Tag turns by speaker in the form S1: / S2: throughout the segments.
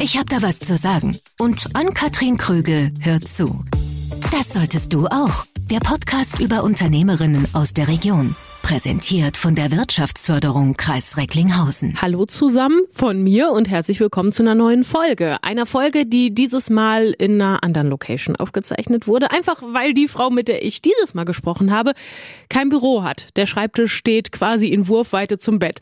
S1: Ich habe da was zu sagen. Und Ann-Kathrin Krügel hört zu. Das solltest du auch. Der Podcast über Unternehmerinnen aus der Region. Präsentiert von der Wirtschaftsförderung Kreis Recklinghausen.
S2: Hallo zusammen von mir und herzlich willkommen zu einer neuen Folge. Einer Folge, die dieses Mal in einer anderen Location aufgezeichnet wurde. Einfach weil die Frau, mit der ich dieses Mal gesprochen habe, kein Büro hat. Der Schreibtisch steht quasi in Wurfweite zum Bett.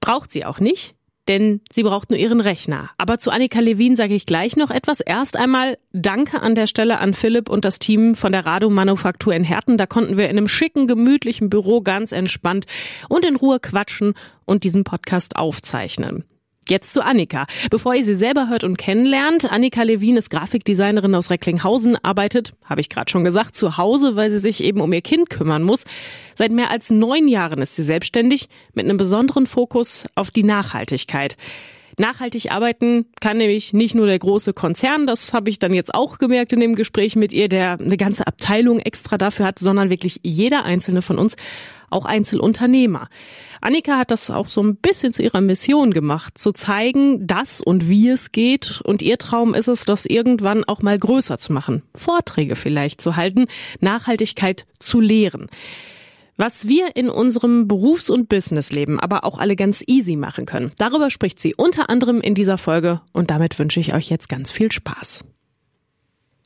S2: Braucht sie auch nicht denn sie braucht nur ihren Rechner. Aber zu Annika Levin sage ich gleich noch etwas. Erst einmal Danke an der Stelle an Philipp und das Team von der Rado Manufaktur in Herten. Da konnten wir in einem schicken, gemütlichen Büro ganz entspannt und in Ruhe quatschen und diesen Podcast aufzeichnen. Jetzt zu Annika. Bevor ihr sie selber hört und kennenlernt, Annika Levin ist Grafikdesignerin aus Recklinghausen, arbeitet, habe ich gerade schon gesagt, zu Hause, weil sie sich eben um ihr Kind kümmern muss. Seit mehr als neun Jahren ist sie selbstständig mit einem besonderen Fokus auf die Nachhaltigkeit. Nachhaltig arbeiten kann nämlich nicht nur der große Konzern, das habe ich dann jetzt auch gemerkt in dem Gespräch mit ihr, der eine ganze Abteilung extra dafür hat, sondern wirklich jeder einzelne von uns, auch Einzelunternehmer. Annika hat das auch so ein bisschen zu ihrer Mission gemacht, zu zeigen, dass und wie es geht. Und ihr Traum ist es, das irgendwann auch mal größer zu machen, Vorträge vielleicht zu halten, Nachhaltigkeit zu lehren. Was wir in unserem Berufs- und Businessleben aber auch alle ganz easy machen können. Darüber spricht sie unter anderem in dieser Folge und damit wünsche ich euch jetzt ganz viel Spaß.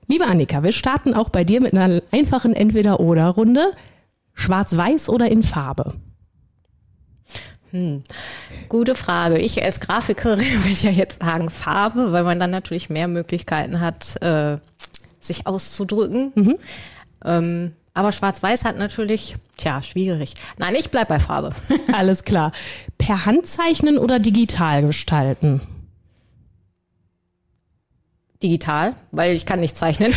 S2: Liebe Annika, wir starten auch bei dir mit einer einfachen Entweder-Oder-Runde. Schwarz-Weiß oder in Farbe?
S3: Hm. Gute Frage. Ich als Grafikerin würde ja jetzt sagen Farbe, weil man dann natürlich mehr Möglichkeiten hat, äh, sich auszudrücken. Mhm. Ähm, aber Schwarz-Weiß hat natürlich, tja, schwierig. Nein, ich bleib bei Farbe.
S2: Alles klar. Per Hand zeichnen oder digital gestalten?
S3: Digital, weil ich kann nicht zeichnen.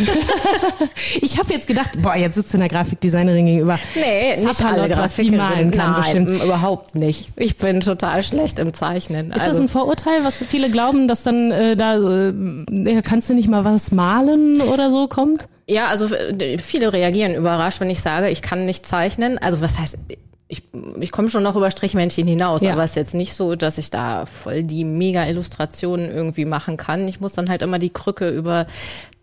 S2: ich habe jetzt gedacht, boah, jetzt sitzt eine Grafikdesignerin gegenüber.
S3: Nee, nicht alle malen kann Nein, bestimmt. überhaupt nicht. Ich bin total schlecht im Zeichnen.
S2: Ist also, das ein Vorurteil, was viele glauben, dass dann äh, da äh, kannst du nicht mal was malen oder so kommt?
S3: Ja, also äh, viele reagieren überrascht, wenn ich sage, ich kann nicht zeichnen. Also was heißt ich, ich komme schon noch über Strichmännchen hinaus, ja. aber es ist jetzt nicht so, dass ich da voll die Mega-Illustrationen irgendwie machen kann. Ich muss dann halt immer die Krücke über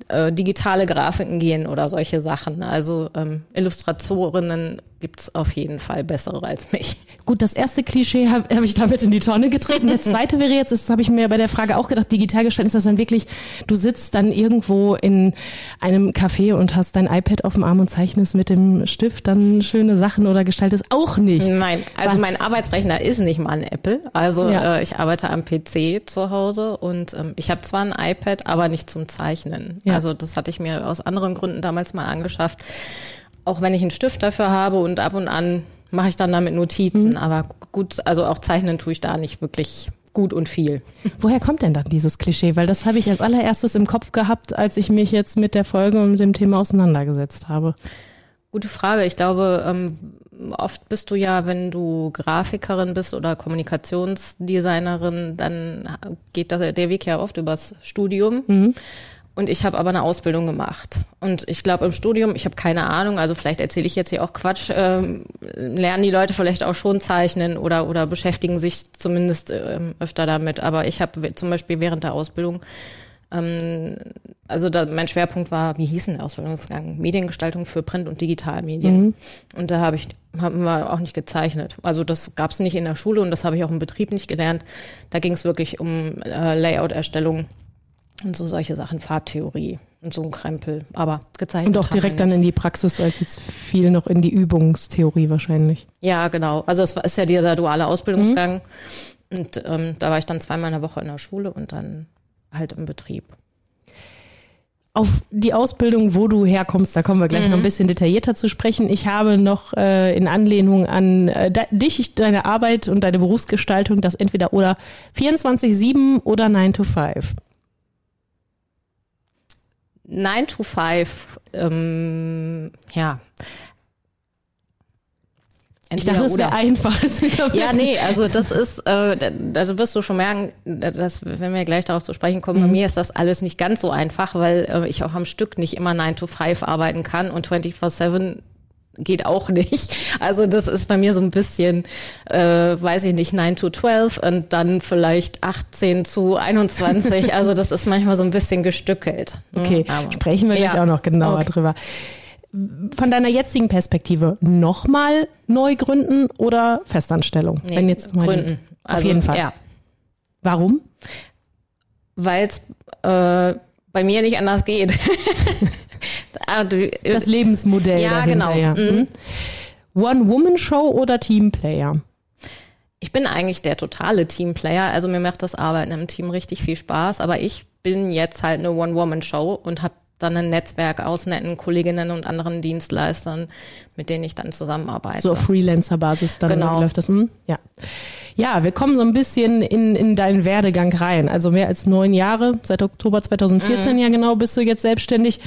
S3: äh, digitale Grafiken gehen oder solche Sachen. Also ähm, Illustratorinnen gibt's auf jeden Fall bessere als mich.
S2: Gut, das erste Klischee habe hab ich damit in die Tonne getreten. Das zweite wäre jetzt, das habe ich mir bei der Frage auch gedacht, digital gestalten ist das dann wirklich, du sitzt dann irgendwo in einem Café und hast dein iPad auf dem Arm und zeichnest mit dem Stift dann schöne Sachen oder gestaltest auch nicht.
S3: Nein, also Was? mein Arbeitsrechner ist nicht mal ein Apple. Also ja. äh, ich arbeite am PC zu Hause und ähm, ich habe zwar ein iPad, aber nicht zum Zeichnen. Ja. Also das hatte ich mir aus anderen Gründen damals mal angeschafft. Auch wenn ich einen Stift dafür habe und ab und an mache ich dann damit Notizen. Mhm. Aber gut, also auch zeichnen tue ich da nicht wirklich gut und viel.
S2: Woher kommt denn dann dieses Klischee? Weil das habe ich als allererstes im Kopf gehabt, als ich mich jetzt mit der Folge und mit dem Thema auseinandergesetzt habe.
S3: Gute Frage. Ich glaube, ähm, oft bist du ja, wenn du Grafikerin bist oder Kommunikationsdesignerin, dann geht das, der Weg ja oft übers Studium. Mhm. Und ich habe aber eine Ausbildung gemacht. Und ich glaube im Studium, ich habe keine Ahnung, also vielleicht erzähle ich jetzt hier auch Quatsch, ähm, lernen die Leute vielleicht auch schon zeichnen oder, oder beschäftigen sich zumindest ähm, öfter damit. Aber ich habe zum Beispiel während der Ausbildung, ähm, also da, mein Schwerpunkt war, wie hieß denn der Ausbildungsgang? Mediengestaltung für Print- und Digitalmedien. Mhm. Und da habe ich haben wir auch nicht gezeichnet. Also das gab es nicht in der Schule und das habe ich auch im Betrieb nicht gelernt. Da ging es wirklich um äh, Layout-Erstellung und so solche Sachen, Farbtheorie und so ein Krempel, aber gezeichnet.
S2: Und auch direkt dann in die Praxis, als jetzt viel noch in die Übungstheorie wahrscheinlich.
S3: Ja, genau. Also es ist ja dieser duale Ausbildungsgang. Mhm. Und ähm, da war ich dann zweimal in der Woche in der Schule und dann halt im Betrieb.
S2: Auf die Ausbildung, wo du herkommst, da kommen wir gleich mhm. noch ein bisschen detaillierter zu sprechen. Ich habe noch äh, in Anlehnung an äh, dich, deine Arbeit und deine Berufsgestaltung das entweder oder 24-7 oder 9 to 5.
S3: 9 to 5, ähm, ja.
S2: Entweder ich dachte, es wäre einfach.
S3: ja, nee, also das ist, äh, da wirst du schon merken, dass, wenn wir gleich darauf zu sprechen kommen, mhm. bei mir ist das alles nicht ganz so einfach, weil äh, ich auch am Stück nicht immer 9 to 5 arbeiten kann und 24-7 geht auch nicht. Also das ist bei mir so ein bisschen, äh, weiß ich nicht, 9 to 12 und dann vielleicht 18 zu 21. Also das ist manchmal so ein bisschen gestückelt.
S2: Ne? Okay, Aber, sprechen wir gleich ja. auch noch genauer okay. drüber. Von deiner jetzigen Perspektive nochmal neu gründen oder Festanstellung?
S3: Nee, Wenn jetzt mal gründen.
S2: Auf also, jeden Fall. Ja. Warum?
S3: Weil es äh, bei mir nicht anders geht.
S2: Ah, das Lebensmodell.
S3: Ja, dahinter, genau. Ja. Mhm.
S2: One-Woman-Show oder Teamplayer?
S3: Ich bin eigentlich der totale Teamplayer. Also mir macht das Arbeiten im Team richtig viel Spaß. Aber ich bin jetzt halt eine One-Woman-Show und habe dann ein Netzwerk aus netten Kolleginnen und anderen Dienstleistern, mit denen ich dann zusammenarbeite.
S2: So auf Freelancer-Basis dann genau. läuft das. Hm? Ja. Ja, wir kommen so ein bisschen in, in deinen Werdegang rein. Also mehr als neun Jahre, seit Oktober 2014 mhm. ja genau, bist du jetzt selbstständig.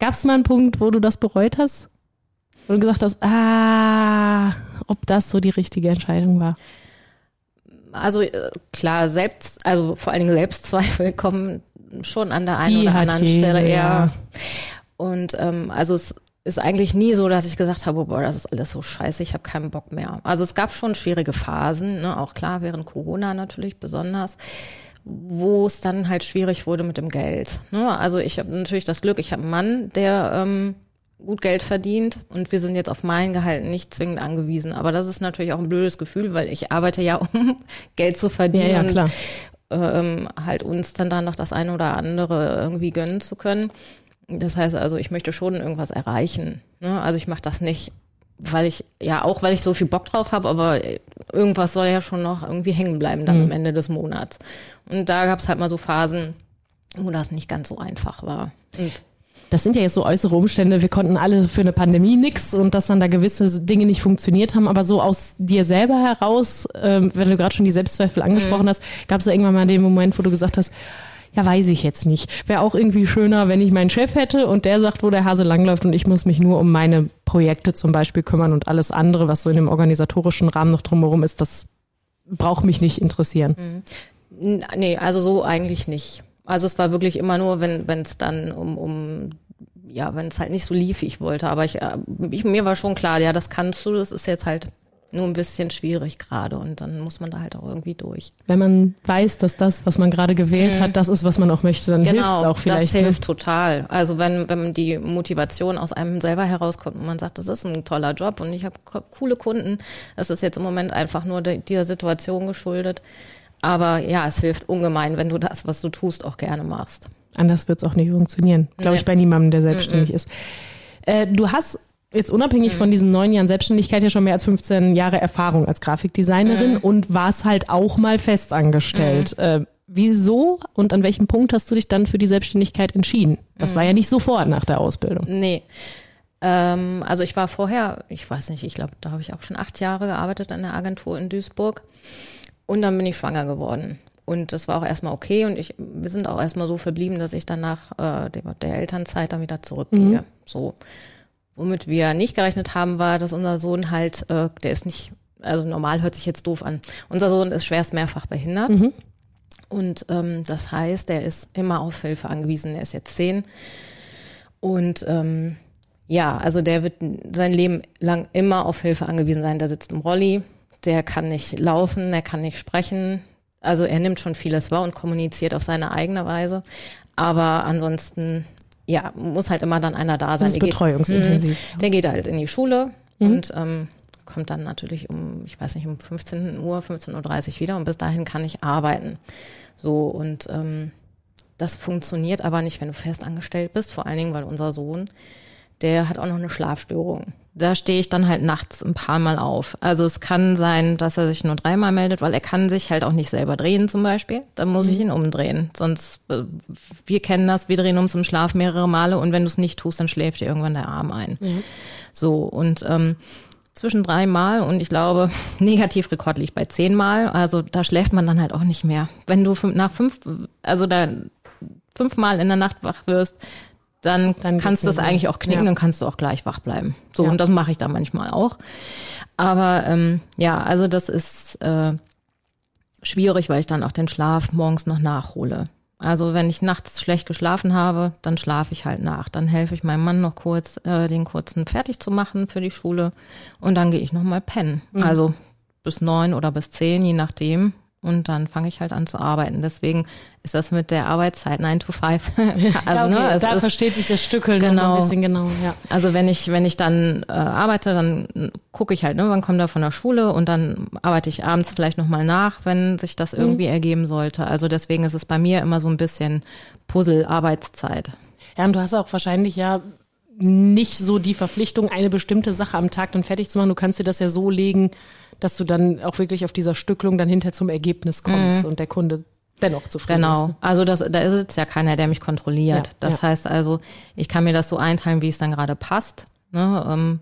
S2: Gab es mal einen Punkt, wo du das bereut hast? Wo du gesagt hast, ah, ob das so die richtige Entscheidung war?
S3: Also äh, klar, selbst, also vor allen Dingen Selbstzweifel kommen schon an der einen die oder anderen Stelle, ja. ja. Und ähm, also es ist eigentlich nie so, dass ich gesagt habe, boah, das ist alles so scheiße, ich habe keinen Bock mehr. Also es gab schon schwierige Phasen, ne, auch klar während Corona natürlich besonders, wo es dann halt schwierig wurde mit dem Geld. Ne? Also ich habe natürlich das Glück, ich habe einen Mann, der ähm, gut Geld verdient und wir sind jetzt auf mein Gehalt nicht zwingend angewiesen. Aber das ist natürlich auch ein blödes Gefühl, weil ich arbeite ja, um Geld zu verdienen. Ja, ja, klar. Ähm, halt uns dann da noch das eine oder andere irgendwie gönnen zu können. Das heißt also, ich möchte schon irgendwas erreichen. Ne? Also ich mache das nicht, weil ich, ja auch weil ich so viel Bock drauf habe, aber irgendwas soll ja schon noch irgendwie hängen bleiben dann mhm. am Ende des Monats. Und da gab es halt mal so Phasen, wo das nicht ganz so einfach war. Und
S2: das sind ja jetzt so äußere Umstände. Wir konnten alle für eine Pandemie nix und dass dann da gewisse Dinge nicht funktioniert haben. Aber so aus dir selber heraus, ähm, wenn du gerade schon die Selbstzweifel angesprochen mhm. hast, gab es da irgendwann mal den Moment, wo du gesagt hast, ja, weiß ich jetzt nicht. Wäre auch irgendwie schöner, wenn ich meinen Chef hätte und der sagt, wo der Hase langläuft und ich muss mich nur um meine Projekte zum Beispiel kümmern und alles andere, was so in dem organisatorischen Rahmen noch drumherum ist, das braucht mich nicht interessieren.
S3: Mhm. Nee, also so eigentlich nicht. Also es war wirklich immer nur, wenn es dann um, um ja, wenn es halt nicht so lief, wie ich wollte. Aber ich, äh, ich, mir war schon klar, ja, das kannst du, das ist jetzt halt nur ein bisschen schwierig gerade und dann muss man da halt auch irgendwie durch.
S2: Wenn man weiß, dass das, was man gerade gewählt mhm. hat, das ist, was man auch möchte, dann genau, hilft es auch vielleicht.
S3: Das hilft ne? total. Also wenn, wenn die Motivation aus einem selber herauskommt und man sagt, das ist ein toller Job und ich habe coole Kunden, das ist jetzt im Moment einfach nur de, dieser Situation geschuldet. Aber ja, es hilft ungemein, wenn du das, was du tust, auch gerne machst.
S2: Anders wird es auch nicht funktionieren, glaube nee. ich, bei niemandem, der selbstständig -mm. ist. Äh, du hast jetzt unabhängig mhm. von diesen neun Jahren Selbstständigkeit ja schon mehr als 15 Jahre Erfahrung als Grafikdesignerin mhm. und warst halt auch mal festangestellt. Mhm. Äh, wieso und an welchem Punkt hast du dich dann für die Selbstständigkeit entschieden? Das war ja nicht sofort nach der Ausbildung.
S3: Nee. Ähm, also ich war vorher, ich weiß nicht, ich glaube, da habe ich auch schon acht Jahre gearbeitet an der Agentur in Duisburg. Und dann bin ich schwanger geworden. Und das war auch erstmal okay und ich, wir sind auch erstmal so verblieben, dass ich dann nach äh, der, der Elternzeit dann wieder zurückgehe. Mhm. So. Womit wir nicht gerechnet haben, war, dass unser Sohn halt, äh, der ist nicht, also normal hört sich jetzt doof an. Unser Sohn ist schwerst mehrfach behindert. Mhm. Und ähm, das heißt, der ist immer auf Hilfe angewiesen. Er ist jetzt zehn. Und ähm, ja, also der wird sein Leben lang immer auf Hilfe angewiesen sein. Der sitzt im Rolli, der kann nicht laufen, er kann nicht sprechen. Also er nimmt schon vieles wahr und kommuniziert auf seine eigene Weise. Aber ansonsten ja, muss halt immer dann einer da sein.
S2: Das ist der betreuungsintensiv.
S3: Geht, mhm. der geht halt in die Schule mhm. und ähm, kommt dann natürlich um, ich weiß nicht, um 15 Uhr, 15.30 Uhr wieder und bis dahin kann ich arbeiten. So und ähm, das funktioniert aber nicht, wenn du fest angestellt bist, vor allen Dingen, weil unser Sohn, der hat auch noch eine Schlafstörung da stehe ich dann halt nachts ein paar Mal auf. Also es kann sein, dass er sich nur dreimal meldet, weil er kann sich halt auch nicht selber drehen zum Beispiel. Dann muss mhm. ich ihn umdrehen. Sonst, äh, wir kennen das, wir drehen uns im Schlaf mehrere Male und wenn du es nicht tust, dann schläft dir irgendwann der Arm ein. Mhm. So und ähm, zwischen dreimal und ich glaube, Negativrekord liegt bei zehnmal. Also da schläft man dann halt auch nicht mehr. Wenn du nach fünf, also da fünfmal in der Nacht wach wirst, dann, dann kannst du das eigentlich auch knicken, ja. dann kannst du auch gleich wach bleiben. So, ja. und das mache ich dann manchmal auch. Aber ähm, ja, also das ist äh, schwierig, weil ich dann auch den Schlaf morgens noch nachhole. Also wenn ich nachts schlecht geschlafen habe, dann schlafe ich halt nach. Dann helfe ich meinem Mann noch kurz, äh, den kurzen fertig zu machen für die Schule und dann gehe ich nochmal pennen. Mhm. Also bis neun oder bis zehn, je nachdem und dann fange ich halt an zu arbeiten. Deswegen ist das mit der Arbeitszeit 9 to 5.
S2: also, okay, ne, da versteht sich das Stückeln genau, ein bisschen genau. Ja.
S3: Also wenn ich wenn ich dann äh, arbeite, dann gucke ich halt, ne, wann kommt er von der Schule und dann arbeite ich abends vielleicht nochmal nach, wenn sich das mhm. irgendwie mhm. ergeben sollte. Also deswegen ist es bei mir immer so ein bisschen Puzzle-Arbeitszeit.
S2: Ja, und du hast auch wahrscheinlich ja nicht so die Verpflichtung, eine bestimmte Sache am Tag dann fertig zu machen. Du kannst dir das ja so legen, dass du dann auch wirklich auf dieser Stücklung dann hinter zum Ergebnis kommst mhm. und der Kunde dennoch zufrieden
S3: genau. ist.
S2: Genau.
S3: Also das, da ist jetzt ja keiner, der mich kontrolliert. Ja, das ja. heißt also, ich kann mir das so einteilen, wie es dann gerade passt. Ne? Ähm,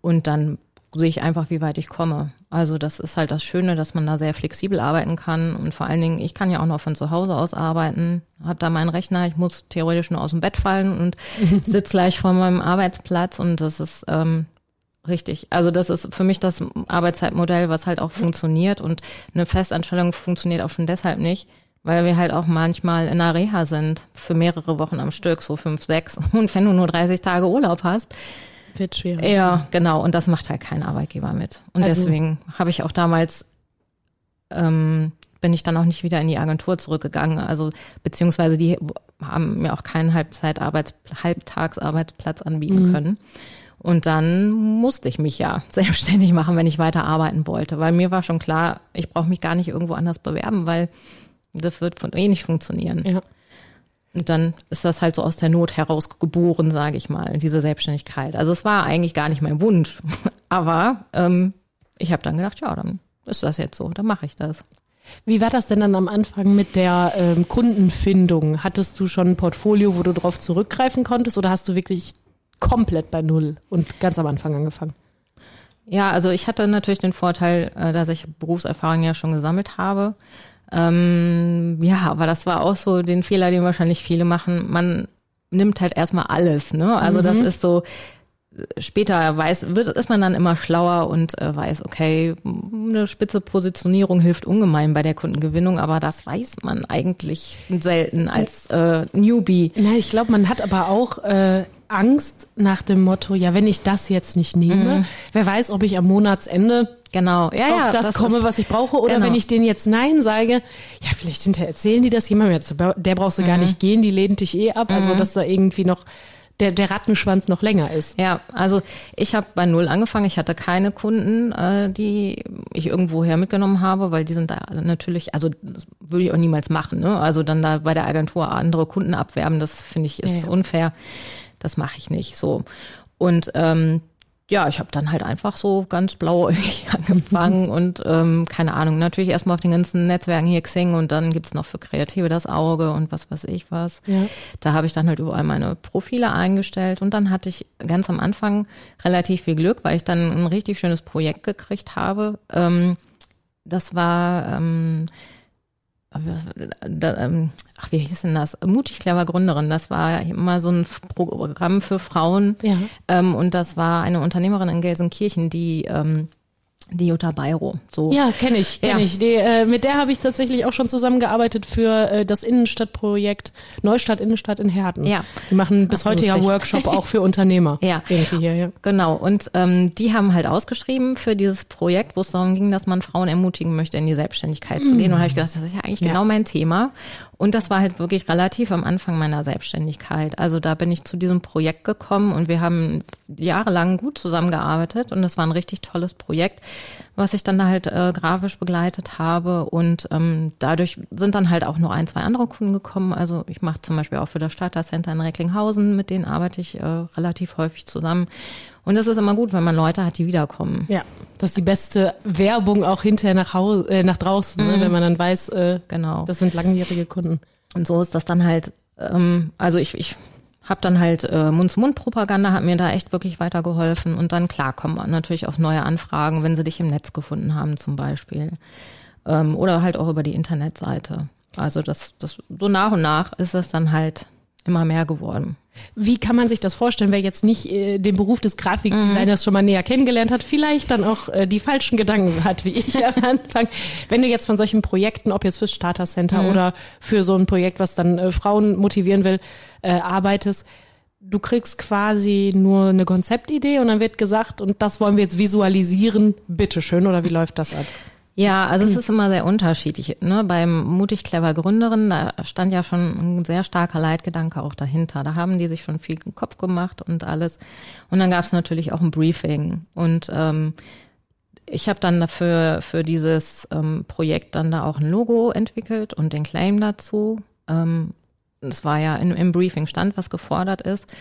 S3: und dann sehe ich einfach, wie weit ich komme. Also das ist halt das Schöne, dass man da sehr flexibel arbeiten kann und vor allen Dingen, ich kann ja auch noch von zu Hause aus arbeiten, habe da meinen Rechner, ich muss theoretisch nur aus dem Bett fallen und sitze gleich vor meinem Arbeitsplatz und das ist ähm, Richtig. Also das ist für mich das Arbeitszeitmodell, was halt auch funktioniert und eine Festanstellung funktioniert auch schon deshalb nicht, weil wir halt auch manchmal in einer Reha sind für mehrere Wochen am Stück, so fünf, sechs. Und wenn du nur 30 Tage Urlaub hast,
S2: wird schwierig.
S3: Ja, genau. Und das macht halt kein Arbeitgeber mit. Und also, deswegen habe ich auch damals ähm, bin ich dann auch nicht wieder in die Agentur zurückgegangen. Also beziehungsweise die haben mir auch keinen Halbzeitarbeits Halbtagsarbeitsplatz anbieten mhm. können. Und dann musste ich mich ja selbstständig machen, wenn ich weiter arbeiten wollte, weil mir war schon klar, ich brauche mich gar nicht irgendwo anders bewerben, weil das wird von eh nicht funktionieren. Ja. Und dann ist das halt so aus der Not heraus geboren, sage ich mal, diese Selbstständigkeit. Also es war eigentlich gar nicht mein Wunsch, aber ähm, ich habe dann gedacht, ja, dann ist das jetzt so, dann mache ich das.
S2: Wie war das denn dann am Anfang mit der ähm, Kundenfindung? Hattest du schon ein Portfolio, wo du drauf zurückgreifen konntest oder hast du wirklich komplett bei Null und ganz am Anfang angefangen?
S3: Ja, also ich hatte natürlich den Vorteil, äh, dass ich Berufserfahrung ja schon gesammelt habe. Ähm, ja, aber das war auch so den Fehler, den wahrscheinlich viele machen. Man nimmt halt erstmal alles, ne? Also mhm. das ist so, später weiß, wird, ist man dann immer schlauer und äh, weiß, okay, eine spitze Positionierung hilft ungemein bei der Kundengewinnung, aber das weiß man eigentlich selten als äh, Newbie.
S2: Na, ich glaube, man hat aber auch äh, Angst nach dem Motto, ja, wenn ich das jetzt nicht nehme, mhm. wer weiß, ob ich am Monatsende
S3: genau
S2: ja, auf ja, das, das komme, was ich brauche, oder genau. wenn ich denen jetzt Nein sage, ja, vielleicht hinterher erzählen die das jemandem, jetzt, der brauchst du mhm. gar nicht gehen, die lehnt dich eh ab, also mhm. dass da irgendwie noch der, der Rattenschwanz noch länger ist.
S3: Ja, also ich habe bei null angefangen. Ich hatte keine Kunden, äh, die ich irgendwoher mitgenommen habe, weil die sind da natürlich, also das würde ich auch niemals machen. Ne? Also dann da bei der Agentur andere Kunden abwerben, das finde ich ist ja, ja. unfair das mache ich nicht so. Und ähm, ja, ich habe dann halt einfach so ganz blauäugig angefangen und ähm, keine Ahnung, natürlich erstmal auf den ganzen Netzwerken hier Xing und dann gibt's noch für Kreative das Auge und was weiß ich was. Ja. Da habe ich dann halt überall meine Profile eingestellt und dann hatte ich ganz am Anfang relativ viel Glück, weil ich dann ein richtig schönes Projekt gekriegt habe. Ähm, das war ähm, ähm, ach, wie hieß denn das? Mutig, clever Gründerin. Das war immer so ein Programm für Frauen. Ja. Ähm, und das war eine Unternehmerin in Gelsenkirchen, die ähm, die Jutta Bayro. So.
S2: Ja, kenne ich, kenne ja. ich. Die, äh, mit der habe ich tatsächlich auch schon zusammengearbeitet für äh, das Innenstadtprojekt Neustadt Innenstadt in Herten. Ja. Die machen bis heute ja Workshop auch für Unternehmer.
S3: ja. Hier, ja. Genau. Und ähm, die haben halt ausgeschrieben für dieses Projekt, wo es darum ging, dass man Frauen ermutigen möchte, in die Selbstständigkeit zu gehen. Und habe ich gedacht, das ist ja eigentlich ja. genau mein Thema. Und das war halt wirklich relativ am Anfang meiner Selbstständigkeit. Also da bin ich zu diesem Projekt gekommen und wir haben jahrelang gut zusammengearbeitet und es war ein richtig tolles Projekt, was ich dann halt äh, grafisch begleitet habe. Und ähm, dadurch sind dann halt auch noch ein, zwei andere Kunden gekommen. Also ich mache zum Beispiel auch für das Starter Center in Recklinghausen, mit denen arbeite ich äh, relativ häufig zusammen. Und das ist immer gut, wenn man Leute hat, die wiederkommen.
S2: Ja, das ist die beste Werbung auch hinterher nach, Hause, äh, nach draußen, ne? mhm. ne? wenn man dann weiß, äh, genau. das sind langjährige Kunden.
S3: Und so ist das dann halt, ähm, also ich, ich habe dann halt äh, Mund-zu-Mund-Propaganda, hat mir da echt wirklich weitergeholfen. Und dann klar kommen natürlich auch neue Anfragen, wenn sie dich im Netz gefunden haben zum Beispiel. Ähm, oder halt auch über die Internetseite. Also das, das so nach und nach ist es dann halt immer mehr geworden.
S2: Wie kann man sich das vorstellen, wer jetzt nicht äh, den Beruf des Grafikdesigners mhm. schon mal näher kennengelernt hat, vielleicht dann auch äh, die falschen Gedanken hat, wie ich am Anfang. Wenn du jetzt von solchen Projekten, ob jetzt fürs Starter Center mhm. oder für so ein Projekt, was dann äh, Frauen motivieren will, äh, arbeitest, du kriegst quasi nur eine Konzeptidee und dann wird gesagt, und das wollen wir jetzt visualisieren, bitteschön, oder wie läuft das ab?
S3: Ja, also es ist immer sehr unterschiedlich. Ne? Beim Mutig Clever Gründerin, da stand ja schon ein sehr starker Leitgedanke auch dahinter. Da haben die sich schon viel im Kopf gemacht und alles. Und dann gab es natürlich auch ein Briefing. Und ähm, ich habe dann dafür für dieses ähm, Projekt dann da auch ein Logo entwickelt und den Claim dazu. Ähm, es war ja in, im Briefing stand, was gefordert ist.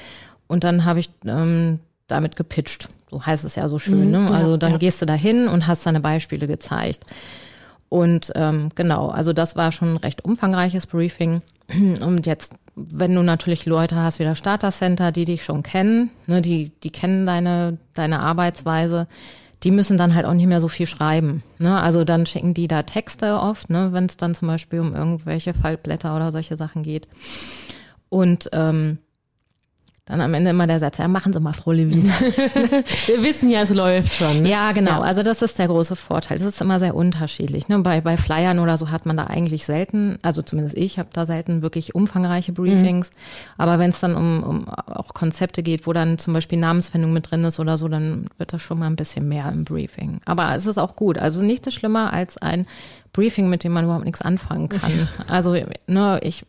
S3: Und dann habe ich ähm, damit gepitcht. So heißt es ja so schön. Mhm, ne? Also dann ja. gehst du da hin und hast deine Beispiele gezeigt. Und ähm, genau, also das war schon ein recht umfangreiches Briefing. Und jetzt, wenn du natürlich Leute hast wie das Starter Center, die dich schon kennen, ne, die, die kennen deine, deine Arbeitsweise, die müssen dann halt auch nicht mehr so viel schreiben. Ne? Also dann schicken die da Texte oft, ne, wenn es dann zum Beispiel um irgendwelche Faltblätter oder solche Sachen geht. Und ähm, dann am Ende immer der Satz, ja, machen Sie mal, Frau Levin.
S2: Wir wissen ja, es läuft schon.
S3: Ne? Ja, genau. Ja. Also das ist der große Vorteil. Das ist immer sehr unterschiedlich. Ne? Bei, bei Flyern oder so hat man da eigentlich selten, also zumindest ich habe da selten wirklich umfangreiche Briefings. Mhm. Aber wenn es dann um, um auch Konzepte geht, wo dann zum Beispiel Namensfindung mit drin ist oder so, dann wird das schon mal ein bisschen mehr im Briefing. Aber es ist auch gut. Also nichts schlimmer als ein Briefing, mit dem man überhaupt nichts anfangen kann. Also ne, ich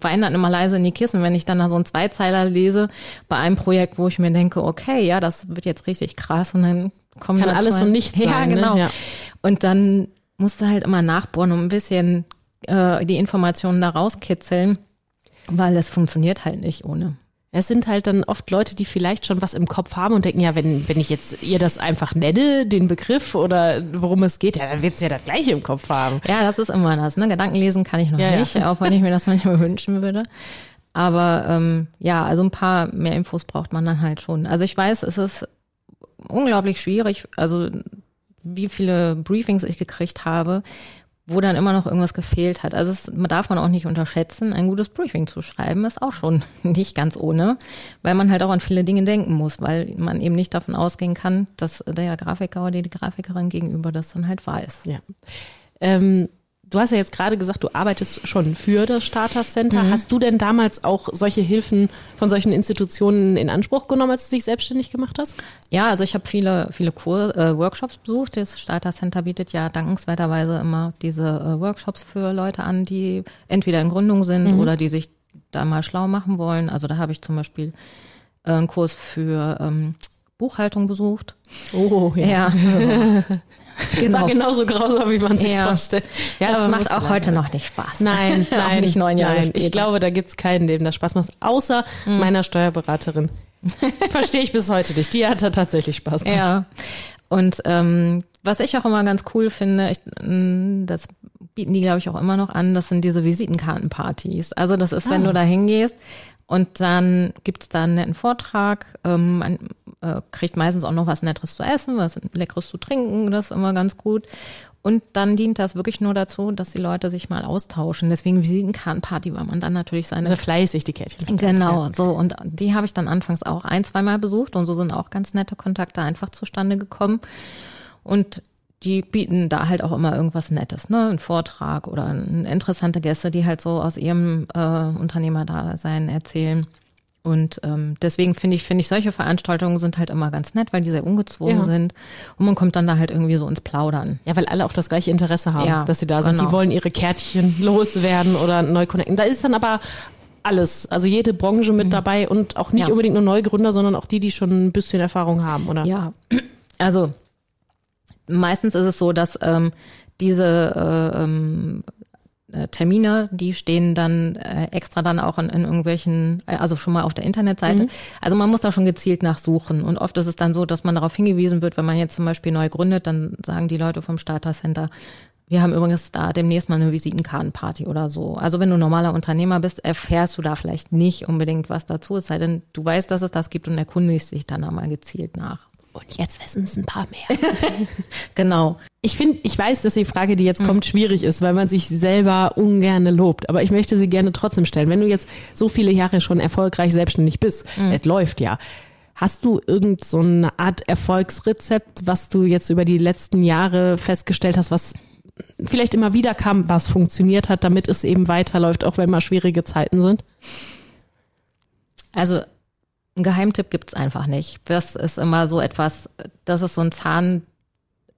S3: weine dann immer leise in die Kissen, wenn ich dann da so einen Zweizeiler lese bei einem Projekt, wo ich mir denke, okay, ja, das wird jetzt richtig krass und dann kommen
S2: Kann alles und nichts
S3: ja,
S2: sein.
S3: Ne? Genau.
S2: Ne? Ja.
S3: Und dann musst du halt immer nachbohren und ein bisschen äh, die Informationen da rauskitzeln, weil es funktioniert halt nicht ohne.
S2: Es sind halt dann oft Leute, die vielleicht schon was im Kopf haben und denken, ja, wenn, wenn ich jetzt ihr das einfach nenne, den Begriff oder worum es geht, ja, dann wird sie ja das gleiche im Kopf haben.
S3: Ja, das ist immer das. Ne? Gedanken lesen kann ich noch ja, nicht, ja. auch wenn ich mir das manchmal wünschen würde. Aber ähm, ja, also ein paar mehr Infos braucht man dann halt schon. Also ich weiß, es ist unglaublich schwierig, also wie viele Briefings ich gekriegt habe, wo dann immer noch irgendwas gefehlt hat. Also es, darf man auch nicht unterschätzen, ein gutes Briefing zu schreiben ist auch schon nicht ganz ohne, weil man halt auch an viele Dinge denken muss, weil man eben nicht davon ausgehen kann, dass der Grafiker oder die Grafikerin gegenüber das dann halt weiß.
S2: Ja. Ähm, Du hast ja jetzt gerade gesagt, du arbeitest schon für das Starter Center. Mhm. Hast du denn damals auch solche Hilfen von solchen Institutionen in Anspruch genommen, als du dich selbstständig gemacht hast?
S3: Ja, also ich habe viele, viele Kur äh, Workshops besucht. Das Starter Center bietet ja dankenswerterweise immer diese äh, Workshops für Leute an, die entweder in Gründung sind mhm. oder die sich da mal schlau machen wollen. Also da habe ich zum Beispiel äh, einen Kurs für ähm, Buchhaltung besucht.
S2: Oh, ja. ja. Genau. War genauso grausam, wie man sich ja. vorstellt.
S3: Ja, das macht auch heute noch nicht Spaß.
S2: Nein, nein, nicht neun Jahre nein. Ich glaube, da gibt's keinen, dem das Spaß macht, außer mhm. meiner Steuerberaterin. Verstehe ich bis heute nicht. Die hat da tatsächlich Spaß.
S3: Ja. Und ähm, was ich auch immer ganz cool finde, ich, mm, das bieten die, glaube ich, auch immer noch an, das sind diese Visitenkartenpartys. Also das ist, ah. wenn du da hingehst und dann gibt's da einen netten Vortrag, ähm, äh, kriegt meistens auch noch was Nettes zu essen, was Leckeres zu trinken, das ist immer ganz gut. Und dann dient das wirklich nur dazu, dass die Leute sich mal austauschen. Deswegen Visitenkartenparty, weil man dann natürlich seine...
S2: Also fleißig die Kärtchen.
S3: Genau, ja. so. Und die habe ich dann anfangs auch ein, zweimal besucht und so sind auch ganz nette Kontakte einfach zustande gekommen. Und die bieten da halt auch immer irgendwas Nettes, ne? Ein Vortrag oder interessante Gäste, die halt so aus ihrem äh, Unternehmerdasein erzählen. Und ähm, deswegen finde ich, finde ich, solche Veranstaltungen sind halt immer ganz nett, weil die sehr ungezwungen ja. sind. Und man kommt dann da halt irgendwie so ins Plaudern.
S2: Ja, weil alle auch das gleiche Interesse haben, ja, dass sie da sind. Genau. Die wollen ihre Kärtchen loswerden oder neu connecten. Da ist dann aber alles, also jede Branche mit mhm. dabei und auch nicht ja. unbedingt nur Neugründer, sondern auch die, die schon ein bisschen Erfahrung haben, oder?
S3: Ja, also meistens ist es so, dass ähm, diese äh, ähm, äh, Termine, die stehen dann äh, extra dann auch in, in irgendwelchen, äh, also schon mal auf der Internetseite. Mhm. Also man muss da schon gezielt nachsuchen. Und oft ist es dann so, dass man darauf hingewiesen wird, wenn man jetzt zum Beispiel neu gründet, dann sagen die Leute vom Starter Center, wir haben übrigens da demnächst mal eine Visitenkartenparty oder so. Also wenn du normaler Unternehmer bist, erfährst du da vielleicht nicht unbedingt was dazu, es sei denn, du weißt, dass es das gibt und erkundigst dich dann einmal gezielt nach.
S2: Und jetzt wissen es ein paar mehr.
S3: genau.
S2: Ich finde, ich weiß, dass die Frage, die jetzt kommt, schwierig ist, weil man sich selber ungern lobt. Aber ich möchte sie gerne trotzdem stellen. Wenn du jetzt so viele Jahre schon erfolgreich selbstständig bist, es läuft ja. Hast du irgend so eine Art Erfolgsrezept, was du jetzt über die letzten Jahre festgestellt hast, was vielleicht immer wieder kam, was funktioniert hat, damit es eben weiterläuft, auch wenn mal schwierige Zeiten sind?
S3: Also einen Geheimtipp gibt's einfach nicht. Das ist immer so etwas, das ist so ein Zahn,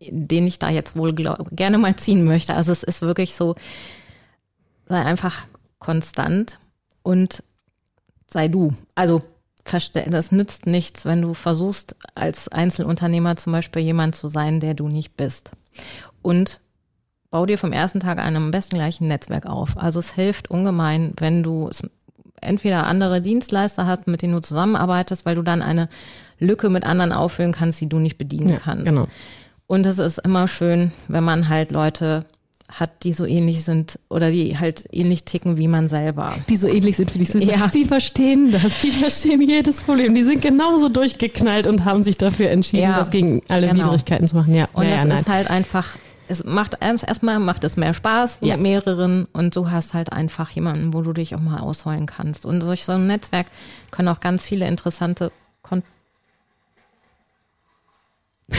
S3: den ich da jetzt wohl glaub, gerne mal ziehen möchte. Also es ist wirklich so, sei einfach konstant und sei du. Also das nützt nichts, wenn du versuchst, als Einzelunternehmer zum Beispiel jemand zu sein, der du nicht bist. Und bau dir vom ersten Tag an am besten gleich ein Netzwerk auf. Also es hilft ungemein, wenn du es entweder andere Dienstleister hast, mit denen du zusammenarbeitest, weil du dann eine Lücke mit anderen auffüllen kannst, die du nicht bedienen kannst.
S2: genau.
S3: Und es ist immer schön, wenn man halt Leute hat, die so ähnlich sind oder die halt ähnlich ticken wie man selber.
S2: Die so ähnlich sind wie die Sister.
S3: Ja.
S2: Die verstehen das, die verstehen jedes Problem. Die sind genauso durchgeknallt und haben sich dafür entschieden,
S3: Ja,
S2: das gegen alle
S3: genau.
S2: Widrigkeiten zu machen. Ja,
S3: Und
S2: ja,
S3: es
S2: ja,
S3: ist halt einfach, es macht erst- erstmal macht es mehr Spaß
S2: Ja.
S3: mit mehreren und du hast halt einfach jemanden, wo du dich auch mal ausheulen kannst. Und durch so ein Netzwerk können auch ganz viele interessante Kon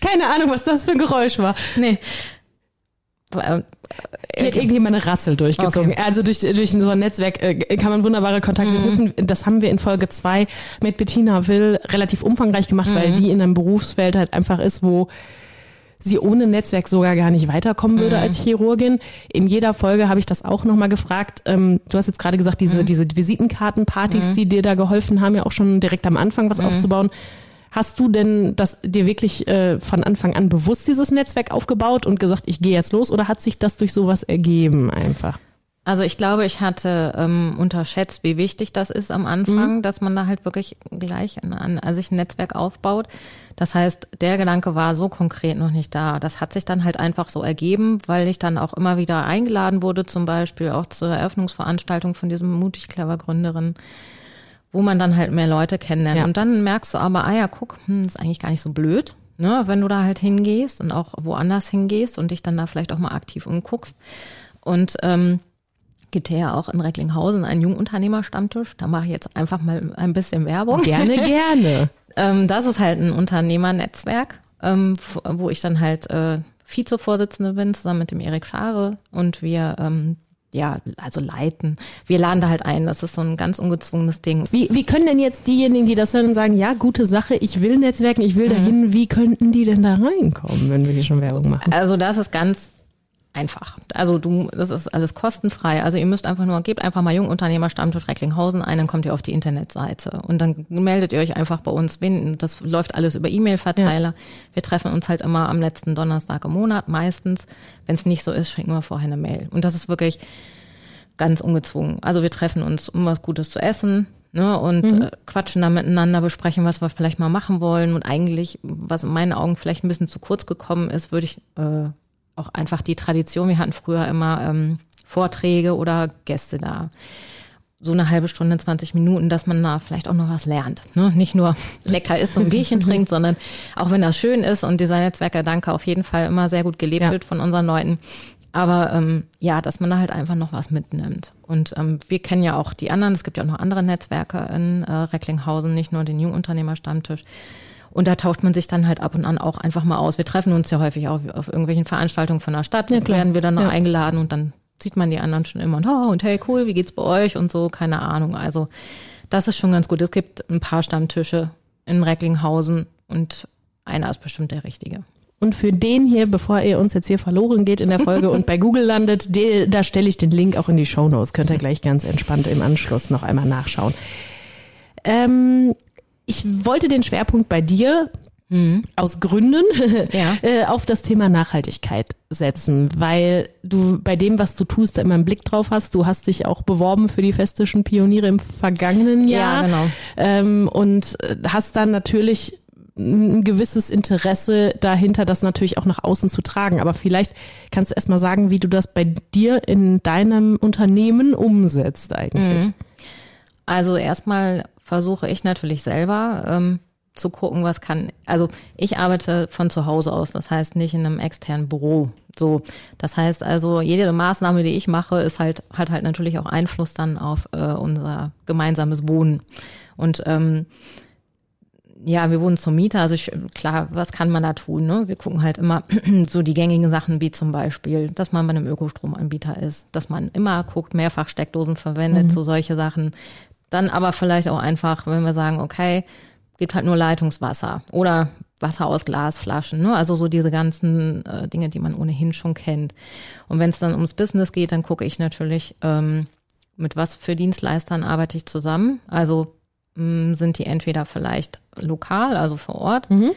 S2: Keine Ahnung, was das für ein Geräusch war.
S3: nee. Äh,
S2: Hier hat irgendjemand eine Rassel durchgezogen.
S3: Okay.
S2: Also durch, durch so ein Netzwerk äh, kann man wunderbare Kontakte knüpfen. Das haben wir in Folge zwei mit Bettina Will relativ umfangreich gemacht, weil die in einem Berufsfeld halt einfach ist, wo sie ohne Netzwerk sogar gar nicht weiterkommen würde als Chirurgin. In jeder Folge habe ich das auch nochmal gefragt. Ähm, du hast jetzt gerade gesagt, diese, diese Visitenkartenpartys, die dir da geholfen haben, ja auch schon direkt am Anfang was aufzubauen. Hast du denn das dir wirklich äh, von Anfang an bewusst dieses Netzwerk aufgebaut und gesagt, ich gehe jetzt los oder hat sich das durch sowas ergeben einfach?
S3: Also ich glaube, ich hatte ähm, unterschätzt, wie wichtig das ist am Anfang, dass man da halt wirklich gleich an, an also sich ein Netzwerk aufbaut. Das heißt, der Gedanke war so konkret noch nicht da. Das hat sich dann halt einfach so ergeben, weil ich dann auch immer wieder eingeladen wurde, zum Beispiel auch zur Eröffnungsveranstaltung von diesem mutig clever Gründerin, wo man dann halt mehr Leute kennenlernt.
S2: Ja.
S3: Und dann merkst du aber, ah ja, guck, hm, ist eigentlich gar nicht so blöd, ne, wenn du da halt hingehst und auch woanders hingehst und dich dann da vielleicht auch mal aktiv umguckst. Und ähm, gibt ja auch in Recklinghausen einen Jungunternehmerstammtisch. Da mache ich jetzt einfach mal ein bisschen Werbung.
S2: Gerne, gerne.
S3: Ähm, das ist halt ein Unternehmernetzwerk, ähm, wo ich dann halt äh, Vizevorsitzende bin, zusammen mit dem Erik Schare. Und wir, ähm, ja, also leiten. Wir laden da halt ein. Das ist so ein ganz ungezwungenes Ding.
S2: Wie, wie können denn jetzt diejenigen, die das hören und sagen, ja, gute Sache, ich will Netzwerken, ich will dahin, wie könnten die denn da reinkommen, wenn wir hier schon Werbung machen?
S3: Also das ist ganz einfach. Also du, das ist alles kostenfrei. Also ihr müsst einfach nur, gebt einfach mal Jungunternehmer Stammtisch Recklinghausen ein, dann kommt ihr auf die Internetseite und dann meldet ihr euch einfach bei uns. Das läuft alles über E-Mail-Verteiler. Wir treffen uns halt immer am letzten Donnerstag im Monat meistens. Wenn es nicht so ist, schicken wir vorher eine Mail. Und das ist wirklich ganz ungezwungen. Also wir treffen uns, um was Gutes zu essen. Ne, und äh, quatschen da miteinander, besprechen, was wir vielleicht mal machen wollen. Und eigentlich, was in meinen Augen vielleicht ein bisschen zu kurz gekommen ist, würde ich äh, auch einfach die Tradition, wir hatten früher immer ähm, Vorträge oder Gäste da. So eine halbe Stunde, 20 Minuten, dass man da vielleicht auch noch was lernt. Ne? Nicht nur lecker isst und ein Bierchen trinkt, sondern auch wenn das schön ist und dieser Netzwerker-Danke auf jeden Fall immer sehr gut gelebt
S2: Ja.
S3: wird von unseren Leuten. Aber ähm, ja, dass man da halt einfach noch was mitnimmt. Und ähm, wir kennen ja auch die anderen, es gibt ja auch noch andere Netzwerke in äh, Recklinghausen, nicht nur den Jungunternehmerstammtisch. Und da tauscht man sich dann halt ab und an auch einfach mal aus. Wir treffen uns ja häufig auch auf irgendwelchen Veranstaltungen von der Stadt.
S2: Ja, klar.
S3: werden wir dann noch
S2: Ja.
S3: eingeladen und dann sieht man die anderen schon immer und, oh, und hey, cool, wie geht's bei euch und so, keine Ahnung. Also das ist schon ganz gut. Es gibt ein paar Stammtische in Recklinghausen und einer ist bestimmt der richtige.
S2: Und für den hier, bevor ihr uns jetzt hier verloren geht in der Folge und bei Google landet, de, da stelle ich den Link auch in die Show Notes. Könnt ihr gleich ganz entspannt im Anschluss noch einmal nachschauen. Ähm, ich wollte den Schwerpunkt bei dir aus Gründen
S3: Ja.
S2: äh, auf das Thema Nachhaltigkeit setzen, weil du bei dem, was du tust, da immer einen Blick drauf hast. Du hast dich auch beworben für die festischen Pioniere im vergangenen
S3: Ja,
S2: Jahr
S3: genau.
S2: ähm, und äh, hast dann natürlich ein gewisses Interesse dahinter, das natürlich auch nach außen zu tragen. Aber vielleicht kannst du erst mal sagen, wie du das bei dir in deinem Unternehmen umsetzt eigentlich.
S3: Also erstmal versuche ich natürlich selber, ähm, zu gucken, was kann, also ich arbeite von zu Hause aus, das heißt nicht in einem externen Büro. So, das heißt also, jede Maßnahme, die ich mache, ist halt, hat halt natürlich auch Einfluss dann auf äh, unser gemeinsames Wohnen. Und ähm, ja, wir wohnen zum Mieter, also ich, klar, was kann man da tun? Ne? Wir gucken halt immer so die gängigen Sachen wie zum Beispiel, dass man bei einem Ökostromanbieter ist, dass man immer guckt, mehrfach Steckdosen verwendet, mhm. so solche Sachen. Dann aber vielleicht auch einfach, wenn wir sagen, okay, gibt halt nur Leitungswasser oder Wasser aus Glasflaschen, ne? also so diese ganzen äh, Dinge, die man ohnehin schon kennt. Und wenn es dann ums Business geht, dann gucke ich natürlich, ähm, mit was für Dienstleistern arbeite ich zusammen. Also mh, mm, sind die entweder vielleicht lokal, also vor Ort, mhm.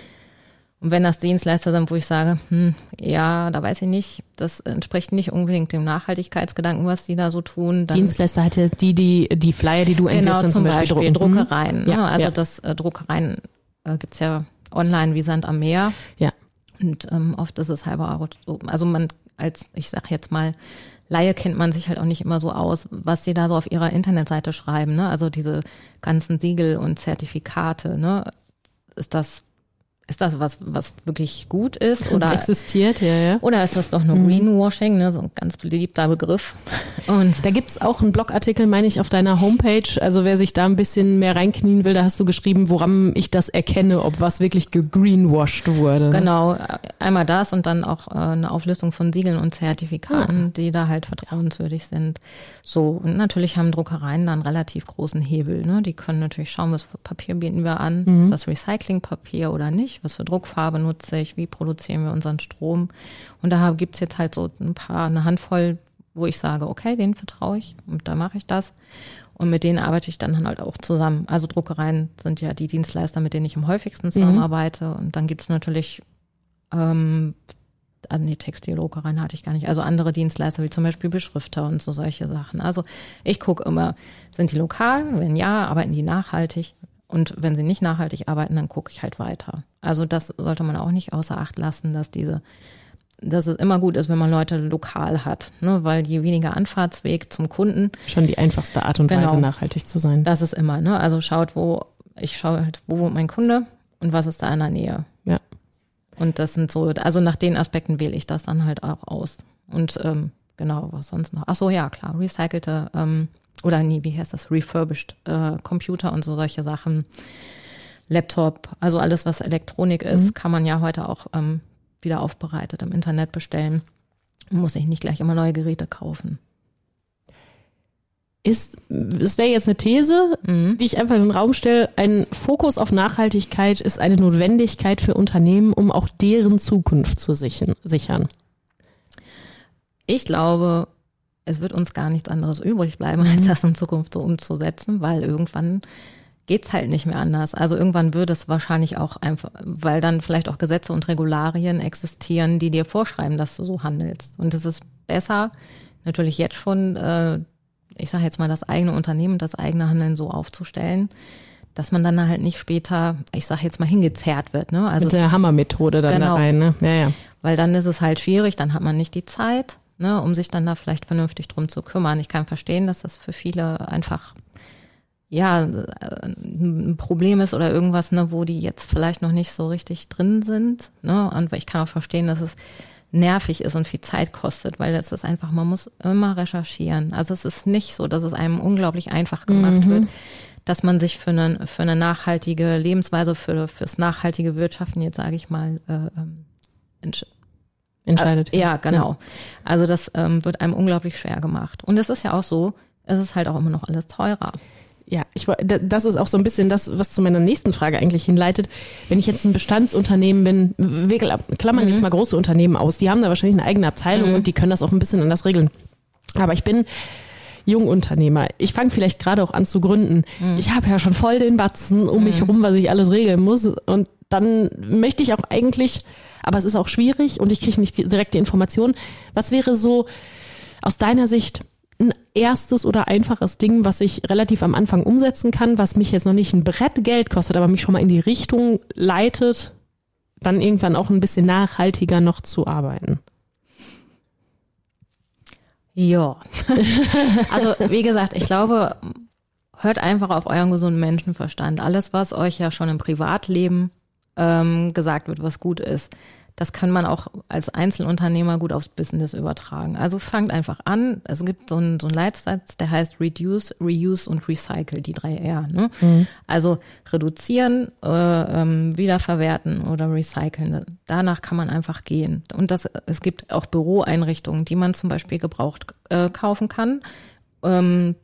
S3: Und wenn das Dienstleister sind, wo ich sage, hm, ja, da weiß ich nicht, das entspricht nicht unbedingt dem Nachhaltigkeitsgedanken, was die da so tun.
S2: Dienstleister hatte die, die, die Flyer, die du
S3: genau, zum, zum Beispiel, Beispiel Druckereien. Ja, ne? Also ja. das äh, Druckereien äh, gibt's ja online wie Sand am Meer.
S2: Ja.
S3: Und ähm, oft ist es halber Euro. So, also man als, ich sag jetzt mal, Laie kennt man sich halt auch nicht immer so aus, was sie da so auf ihrer Internetseite schreiben. Ne? Also diese ganzen Siegel und Zertifikate. Ne? Ist das ist das was, was wirklich gut ist
S2: oder existiert, ja, ja.
S3: Oder ist das doch nur mhm. Greenwashing, ne, so ein ganz beliebter Begriff.
S2: Und da gibt's auch einen Blogartikel, meine ich, auf deiner Homepage. Also wer sich da ein bisschen mehr reinknien will, da hast du geschrieben, woran ich das erkenne, ob was wirklich gegreenwashed wurde.
S3: Ne? Genau, einmal das und dann auch äh, eine Auflistung von Siegeln und Zertifikaten, ah. die da halt vertrauenswürdig sind. So, und natürlich haben Druckereien dann relativ großen Hebel. Ne? Die können natürlich schauen, was für Papier bieten wir an. Mhm. Ist das Recyclingpapier oder nicht? Was für Druckfarbe nutze ich? Wie produzieren wir unseren Strom? Und da gibt's jetzt halt so ein paar, eine Handvoll, wo ich sage, okay, denen vertraue ich und da mache ich das. Und mit denen arbeite ich dann halt auch zusammen. Also Druckereien sind ja die Dienstleister, mit denen ich am häufigsten mhm. zusammenarbeite. Mhm. Und dann gibt's natürlich ähm, ah, nee, Textildruckereien hatte ich gar nicht. Also andere Dienstleister wie zum Beispiel Beschrifter und so solche Sachen. Also ich gucke immer, sind die lokal? Wenn ja, arbeiten die nachhaltig? Und wenn sie nicht nachhaltig arbeiten, dann gucke ich halt weiter. Also das sollte man auch nicht außer Acht lassen, dass diese, dass es immer gut ist, wenn man Leute lokal hat, ne? weil je weniger Anfahrtsweg zum Kunden.
S2: Schon die einfachste Art und genau, Weise, nachhaltig zu sein.
S3: Das ist immer, ne? Also schaut, wo, ich schaue halt, wo wohnt mein Kunde und was ist da in der Nähe.
S2: Ja.
S3: Und das sind so, also nach den Aspekten wähle ich das dann halt auch aus. Und ähm, genau, was sonst noch? Ach so, ja, klar, recycelte ähm, oder nie, wie heißt das, refurbished äh, Computer und so solche Sachen. Laptop, also alles, was Elektronik ist, mhm. kann man ja heute auch ähm, wieder aufbereitet im Internet bestellen. Muss ich nicht gleich immer neue Geräte kaufen
S2: ist, es wäre jetzt eine These, mhm. die ich einfach in den Raum stelle, ein Fokus auf Nachhaltigkeit ist eine Notwendigkeit für Unternehmen, um auch deren Zukunft zu sichern.
S3: Ich glaube, es wird uns gar nichts anderes übrig bleiben, als mhm. das in Zukunft so umzusetzen, weil irgendwann geht's halt nicht mehr anders. Also irgendwann wird es wahrscheinlich auch einfach, weil dann vielleicht auch Gesetze und Regularien existieren, die dir vorschreiben, dass du so handelst. Und es ist besser, natürlich jetzt schon äh, ich sage jetzt mal, das eigene Unternehmen, das eigene Handeln so aufzustellen, dass man dann halt nicht später, ich sage jetzt mal, hingezerrt wird. Ne?
S2: Also Mit der Hammermethode dann genau, da rein. Ne?
S3: Ja, ja. Weil dann ist es halt schwierig, dann hat man nicht die Zeit, ne, um sich dann da vielleicht vernünftig drum zu kümmern. Ich kann verstehen, dass das für viele einfach ja ein Problem ist oder irgendwas, ne, wo die jetzt vielleicht noch nicht so richtig drin sind. Ne? Und ich kann auch verstehen, dass es nervig ist und viel Zeit kostet, weil das ist einfach, man muss immer recherchieren. Also es ist nicht so, dass es einem unglaublich einfach gemacht mhm. wird, dass man sich für eine, für eine nachhaltige Lebensweise, für fürs nachhaltige Wirtschaften, jetzt sage ich mal, äh, ähm,
S2: entscheidet.
S3: Äh, ja, genau. Also das ähm, wird einem unglaublich schwer gemacht. Und es ist ja auch so, es ist halt auch immer noch alles teurer.
S2: Ja, ich, das ist auch so ein bisschen das, was zu meiner nächsten Frage eigentlich hinleitet. Wenn ich jetzt ein Bestandsunternehmen bin, wir klammern mhm. jetzt mal große Unternehmen aus, die haben da wahrscheinlich eine eigene Abteilung mhm. und die können das auch ein bisschen anders regeln. Aber ich bin Jungunternehmer. Ich fange vielleicht gerade auch an zu gründen. Mhm. Ich habe ja schon voll den Batzen um mich rum, was ich alles regeln muss. Und dann möchte ich auch eigentlich, aber es ist auch schwierig und ich kriege nicht direkt die Informationen. Was wäre so aus deiner Sicht ein erstes oder einfaches Ding, was ich relativ am Anfang umsetzen kann, was mich jetzt noch nicht ein Brett Geld kostet, aber mich schon mal in die Richtung leitet, dann irgendwann auch ein bisschen nachhaltiger noch zu arbeiten.
S3: Ja. also, wie gesagt, ich glaube, hört einfach auf euren gesunden Menschenverstand. Alles, was euch ja schon im Privatleben ähm, gesagt wird, was gut ist, das kann man auch als Einzelunternehmer gut aufs Business übertragen. Also fangt einfach an. Es gibt so einen, so einen Leitsatz, der heißt Reduce, Reuse und Recycle, die drei R. Ne? Mhm. Also reduzieren, äh, ähm, wiederverwerten oder recyceln. Danach kann man einfach gehen. Und das, es gibt auch Büroeinrichtungen, die man zum Beispiel gebraucht äh, kaufen kann. Ähm,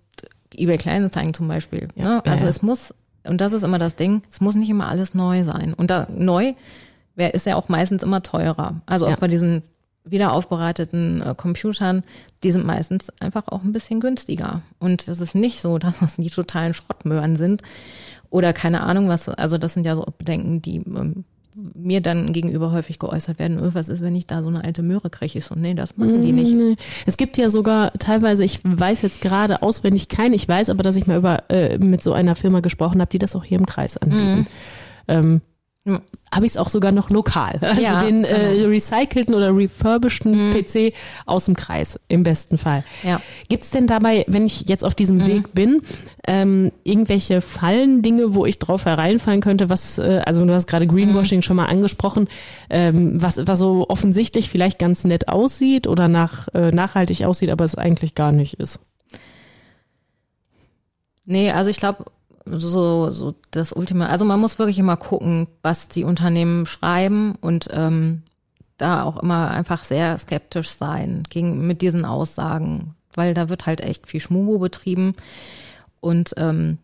S3: eBay Kleinanzeigen zum Beispiel. Ja, ne? Also ja. es muss, und das ist immer das Ding, es muss nicht immer alles neu sein. Und da neu wär, ist ja auch meistens immer teurer. Also auch ja. bei diesen wiederaufbereiteten äh, Computern, die sind meistens einfach auch ein bisschen günstiger. Und es ist nicht so, dass das die totalen Schrottmöhren sind oder keine Ahnung was. Also das sind ja so Bedenken, die ähm, mir dann gegenüber häufig geäußert werden, öh, was ist, wenn ich da so eine alte Möhre kriege? Ich so, nee, das machen die nicht. Nee.
S2: Es gibt ja sogar teilweise, ich weiß jetzt gerade auswendig keinen, ich weiß aber, dass ich mal über äh, mit so einer Firma gesprochen habe, die das auch hier im Kreis anbieten. Mhm. Ähm, habe ich es auch sogar noch lokal. Also ja, den äh, genau. recycelten oder refurbisheden mhm. PC aus dem Kreis im besten Fall. Ja. Gibt es denn dabei, wenn ich jetzt auf diesem mhm. Weg bin, ähm, irgendwelche Fallen, Dinge, wo ich drauf hereinfallen könnte, was, äh, also du hast gerade Greenwashing mhm. schon mal angesprochen, ähm, was, was so offensichtlich vielleicht ganz nett aussieht oder nach, äh, nachhaltig aussieht, aber es eigentlich gar nicht ist?
S3: Nee, also ich glaube, so, so das Ultima. Also man muss wirklich immer gucken, was die Unternehmen schreiben und ähm, da auch immer einfach sehr skeptisch sein gegen mit diesen Aussagen, weil da wird halt echt viel Schmumu betrieben. Und ähm,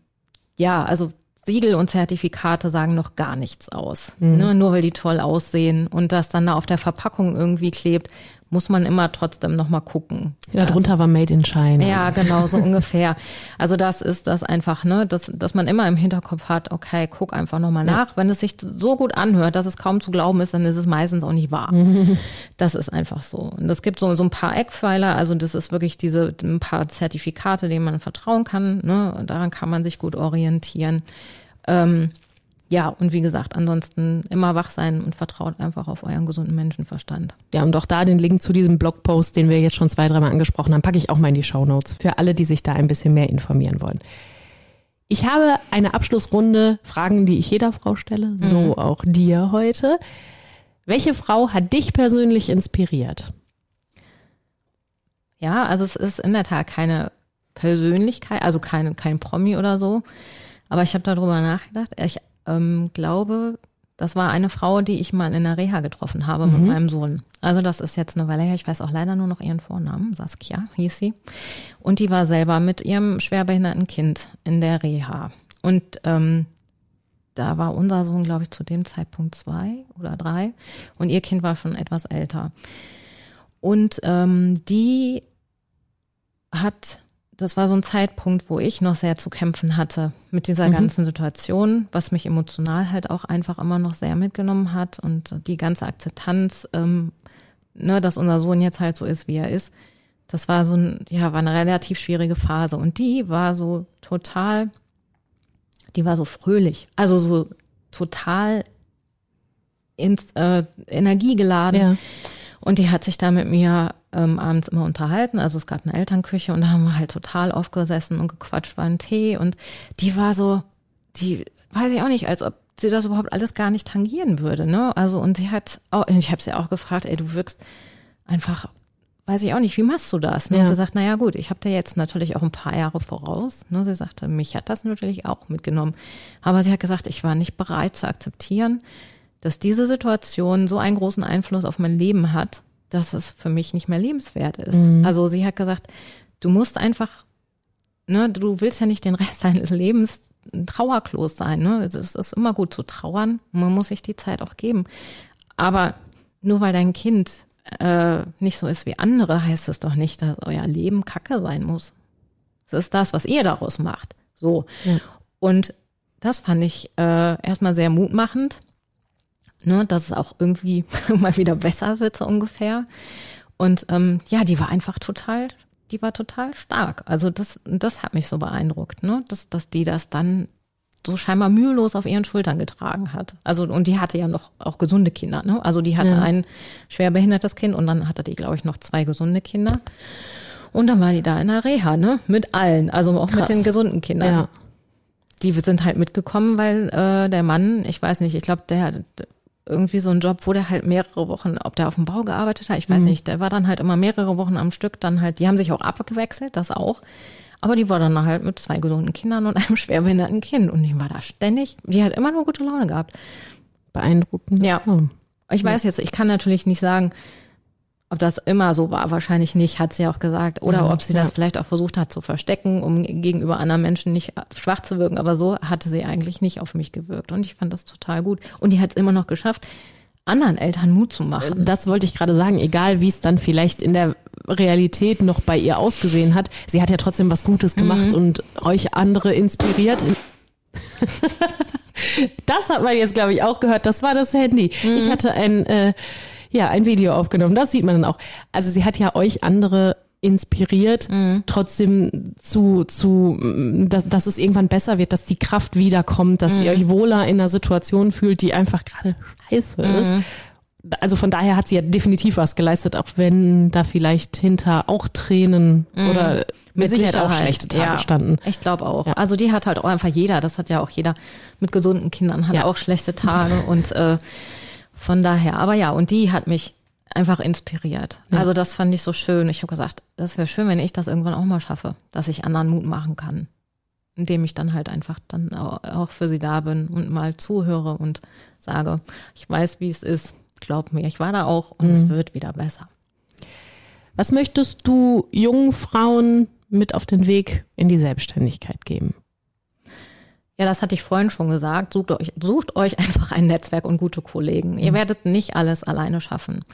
S3: ja, also Siegel und Zertifikate sagen noch gar nichts aus. Mhm. Ne? Nur weil die toll aussehen und das dann da auf der Verpackung irgendwie klebt, muss man immer trotzdem noch mal gucken.
S2: Ja, darunter also, war Made in China.
S3: Ja, genau, so ungefähr. Also das ist das einfach, ne, dass, dass man immer im Hinterkopf hat, okay, guck einfach noch mal ja. nach. Wenn es sich so gut anhört, dass es kaum zu glauben ist, dann ist es meistens auch nicht wahr. das ist einfach so. Und es gibt so, so ein paar Eckpfeiler, also das ist wirklich diese, ein paar Zertifikate, denen man vertrauen kann, ne, und daran kann man sich gut orientieren. Ähm, ja, und wie gesagt, ansonsten immer wach sein und vertraut einfach auf euren gesunden Menschenverstand.
S2: Ja, und auch da den Link zu diesem Blogpost, den wir jetzt schon zwei, dreimal angesprochen haben, packe ich auch mal in die Show Notes für alle, die sich da ein bisschen mehr informieren wollen. Ich habe eine Abschlussrunde Fragen, die ich jeder Frau stelle, so mhm. auch dir heute. Welche Frau hat dich persönlich inspiriert?
S3: Ja, also es ist in der Tat keine Persönlichkeit, also kein, kein Promi oder so. Aber ich habe darüber nachgedacht. Ich ähm, glaube, das war eine Frau, die ich mal in der Reha getroffen habe mhm. mit meinem Sohn. Also das ist jetzt eine Weile her. Ich weiß auch leider nur noch ihren Vornamen. Saskia hieß sie. Und die war selber mit ihrem schwerbehinderten Kind in der Reha. Und ähm, da war unser Sohn, glaube ich, zu dem Zeitpunkt zwei oder drei. Und ihr Kind war schon etwas älter. Und ähm, die hat das war so ein Zeitpunkt, wo ich noch sehr zu kämpfen hatte mit dieser mhm. ganzen Situation, was mich emotional halt auch einfach immer noch sehr mitgenommen hat und die ganze Akzeptanz, ähm, ne, dass unser Sohn jetzt halt so ist, wie er ist. Das war so ein, ja, war eine relativ schwierige Phase und die war so total, die war so fröhlich, also so total ins, äh, energiegeladen. Ja. Und die hat sich da mit mir ähm, abends immer unterhalten. Also es gab eine Elternküche und da haben wir halt total aufgesessen und gequatscht beim Tee. Und die war so, die weiß ich auch nicht, als ob sie das überhaupt alles gar nicht tangieren würde. Ne? Also und sie hat auch, ich habe sie auch gefragt, ey, du wirkst einfach, weiß ich auch nicht, wie machst du das? Ne? Ja. Und sie sagt, naja gut, ich habe dir jetzt natürlich auch ein paar Jahre voraus. Ne? Sie sagte, mich hat das natürlich auch mitgenommen. Aber sie hat gesagt, ich war nicht bereit zu akzeptieren, dass diese Situation so einen großen Einfluss auf mein Leben hat, dass es für mich nicht mehr lebenswert ist. Mhm. Also sie hat gesagt, du musst einfach, ne, du willst ja nicht den Rest deines Lebens ein Trauerklos sein. Ne? Es ist immer gut zu trauern, man muss sich die Zeit auch geben. Aber nur weil dein Kind äh, nicht so ist wie andere, heißt es doch nicht, dass euer Leben Kacke sein muss. Es ist das, was ihr daraus macht. So. Ja. Und das fand ich äh, erstmal sehr mutmachend ne, dass es auch irgendwie mal wieder besser wird, so ungefähr. Und ähm, ja, die war einfach total, die war total stark. Also das, das hat mich so beeindruckt, ne, dass, dass die das dann so scheinbar mühelos auf ihren Schultern getragen hat. Also und die hatte ja noch auch gesunde Kinder, ne? Also die hatte ja. ein schwerbehindertes Kind und dann hatte die, glaube ich, noch zwei gesunde Kinder. Und dann war die da in der Reha, ne? Mit allen, also auch Krass. mit den gesunden Kindern. Ja. die sind halt mitgekommen, weil äh, der Mann, ich weiß nicht, ich glaube, der hat irgendwie so einen Job, wo der halt mehrere Wochen, ob der auf dem Bau gearbeitet hat, ich weiß mhm. nicht, der war dann halt immer mehrere Wochen am Stück, dann halt, die haben sich auch abgewechselt, das auch. Aber die war dann halt mit zwei gesunden Kindern und einem schwerbehinderten Kind. Und ich war da ständig, die hat immer nur gute Laune gehabt.
S2: Beeindruckend.
S3: Ja. Oh. Ich weiß jetzt, ich kann natürlich nicht sagen, ob das immer so war, wahrscheinlich nicht, hat sie auch gesagt. Oder ja, ob sie ja. das vielleicht auch versucht hat zu verstecken, um gegenüber anderen Menschen nicht schwach zu wirken. Aber so hatte sie eigentlich nicht auf mich gewirkt. Und ich fand das total gut. Und die hat es immer noch geschafft, anderen Eltern Mut zu machen.
S2: Das wollte ich gerade sagen, egal wie es dann vielleicht in der Realität noch bei ihr ausgesehen hat. Sie hat ja trotzdem was Gutes gemacht mhm. und euch andere inspiriert. das hat man jetzt, glaube ich, auch gehört. Das war das Handy. Mhm. Ich hatte ein äh, ja, ein Video aufgenommen. Das sieht man dann auch. Also sie hat ja euch andere inspiriert, mhm. trotzdem zu, zu, dass, dass es irgendwann besser wird, dass die Kraft wiederkommt, dass mhm. ihr euch wohler in einer Situation fühlt, die einfach gerade scheiße mhm. ist. Also von daher hat sie ja definitiv was geleistet, auch wenn da vielleicht hinter auch Tränen mhm. oder mit, mit Sicherheit, Sicherheit, auch schlechte Tage ja, standen.
S3: Ich glaube auch. Ja. Also die hat halt auch einfach jeder, das hat ja auch jeder mit gesunden Kindern, hat ja. auch schlechte Tage und äh, von daher, aber ja, und die hat mich einfach inspiriert. Ja. Also das fand ich so schön. Ich habe gesagt, das wäre schön, wenn ich das irgendwann auch mal schaffe, dass ich anderen Mut machen kann, indem ich dann halt einfach dann auch für sie da bin und mal zuhöre und sage, ich weiß, wie es ist. Glaub mir, ich war da auch und mhm. es wird wieder besser.
S2: Was möchtest du jungen Frauen mit auf den Weg in die Selbstständigkeit geben?
S3: Ja, das hatte ich vorhin schon gesagt. Sucht euch, sucht euch einfach ein Netzwerk und gute Kollegen. Mhm. Ihr werdet nicht alles alleine schaffen.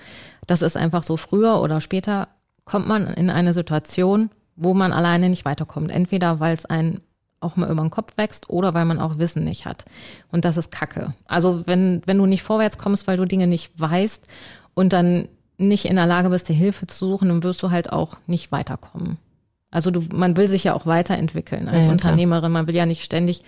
S3: Das ist einfach so. Früher oder später kommt man in eine Situation, wo man alleine nicht weiterkommt. Entweder weil es einen auch mal über den Kopf wächst oder weil man auch Wissen nicht hat. Und das ist Kacke. Also wenn, wenn du nicht vorwärts kommst, weil du Dinge nicht weißt und dann nicht in der Lage bist, dir Hilfe zu suchen, dann wirst du halt auch nicht weiterkommen. Also du, man will sich ja auch weiterentwickeln als ja, Unternehmerin. Man will ja nicht ständig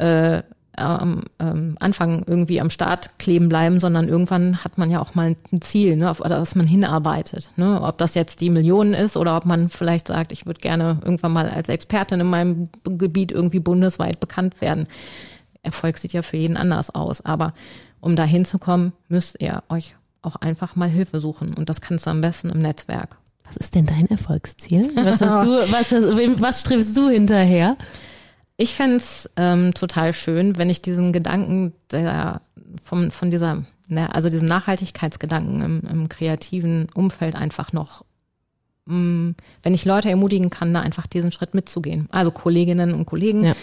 S3: äh, am ähm, Anfang irgendwie am Start kleben bleiben, sondern irgendwann hat man ja auch mal ein Ziel, ne, auf das man hinarbeitet. Ne? Ob das jetzt die Millionen ist oder ob man vielleicht sagt, ich würde gerne irgendwann mal als Expertin in meinem Gebiet irgendwie bundesweit bekannt werden. Erfolg sieht ja für jeden anders aus. Aber um da hinzukommen, müsst ihr euch auch einfach mal Hilfe suchen. Und das kannst du am besten im Netzwerk.
S2: Was ist denn dein Erfolgsziel? Was hast du, was, was strebst du hinterher?
S3: Ich fände es ähm, total schön, wenn ich diesen Gedanken der, vom, von dieser, ne, also diesen Nachhaltigkeitsgedanken im, im kreativen Umfeld einfach noch, mh, mm, wenn ich Leute ermutigen kann, da einfach diesen Schritt mitzugehen. Also Kolleginnen und Kollegen. Ja.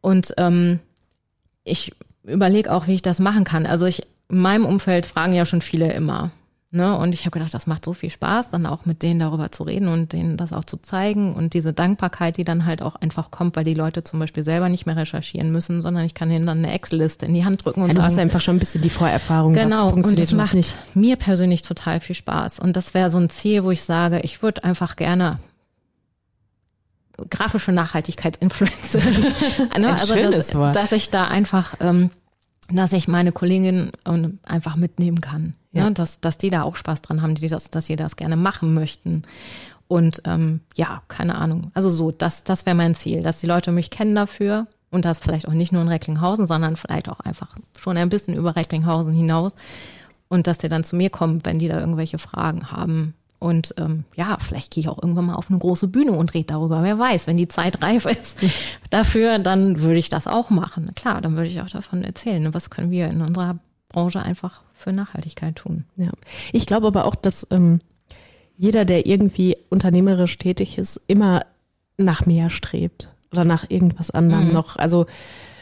S3: Und ähm, ich überlege auch, wie ich das machen kann. Also ich, in meinem Umfeld fragen ja schon viele immer, Ne? Und ich habe gedacht, das macht so viel Spaß, dann auch mit denen darüber zu reden und denen das auch zu zeigen und diese Dankbarkeit, die dann halt auch einfach kommt, weil die Leute zum Beispiel selber nicht mehr recherchieren müssen, sondern ich kann ihnen dann eine Excel-Liste in die Hand drücken und ja,
S2: du
S3: sagen,
S2: hast einfach schon ein bisschen die Vorerfahrung.
S3: Genau, und das macht nicht. mir persönlich total viel Spaß. Und das wäre so ein Ziel, wo ich sage, ich würde einfach gerne grafische Nachhaltigkeitsinfluencerin. ne? also dass, dass ich da einfach ähm, dass ich meine Kolleginnen einfach mitnehmen kann. Ja. Ne? Dass, dass die da auch Spaß dran haben, die das, dass sie das gerne machen möchten. Und ähm, ja, keine Ahnung. Also so, das, das wäre mein Ziel, dass die Leute mich kennen dafür und das vielleicht auch nicht nur in Recklinghausen, sondern vielleicht auch einfach schon ein bisschen über Recklinghausen hinaus und dass die dann zu mir kommen, wenn die da irgendwelche Fragen haben und ähm, ja, vielleicht gehe ich auch irgendwann mal auf eine große Bühne und rede darüber. Wer weiß, wenn die Zeit reif ist dafür, dann würde ich das auch machen. Klar, dann würde ich auch davon erzählen. Ne, was können wir in unserer Branche einfach für Nachhaltigkeit tun?
S2: Ja, ich glaube aber auch, dass ähm, jeder, der irgendwie unternehmerisch tätig ist, immer nach mehr strebt oder nach irgendwas anderem mhm. noch. Also,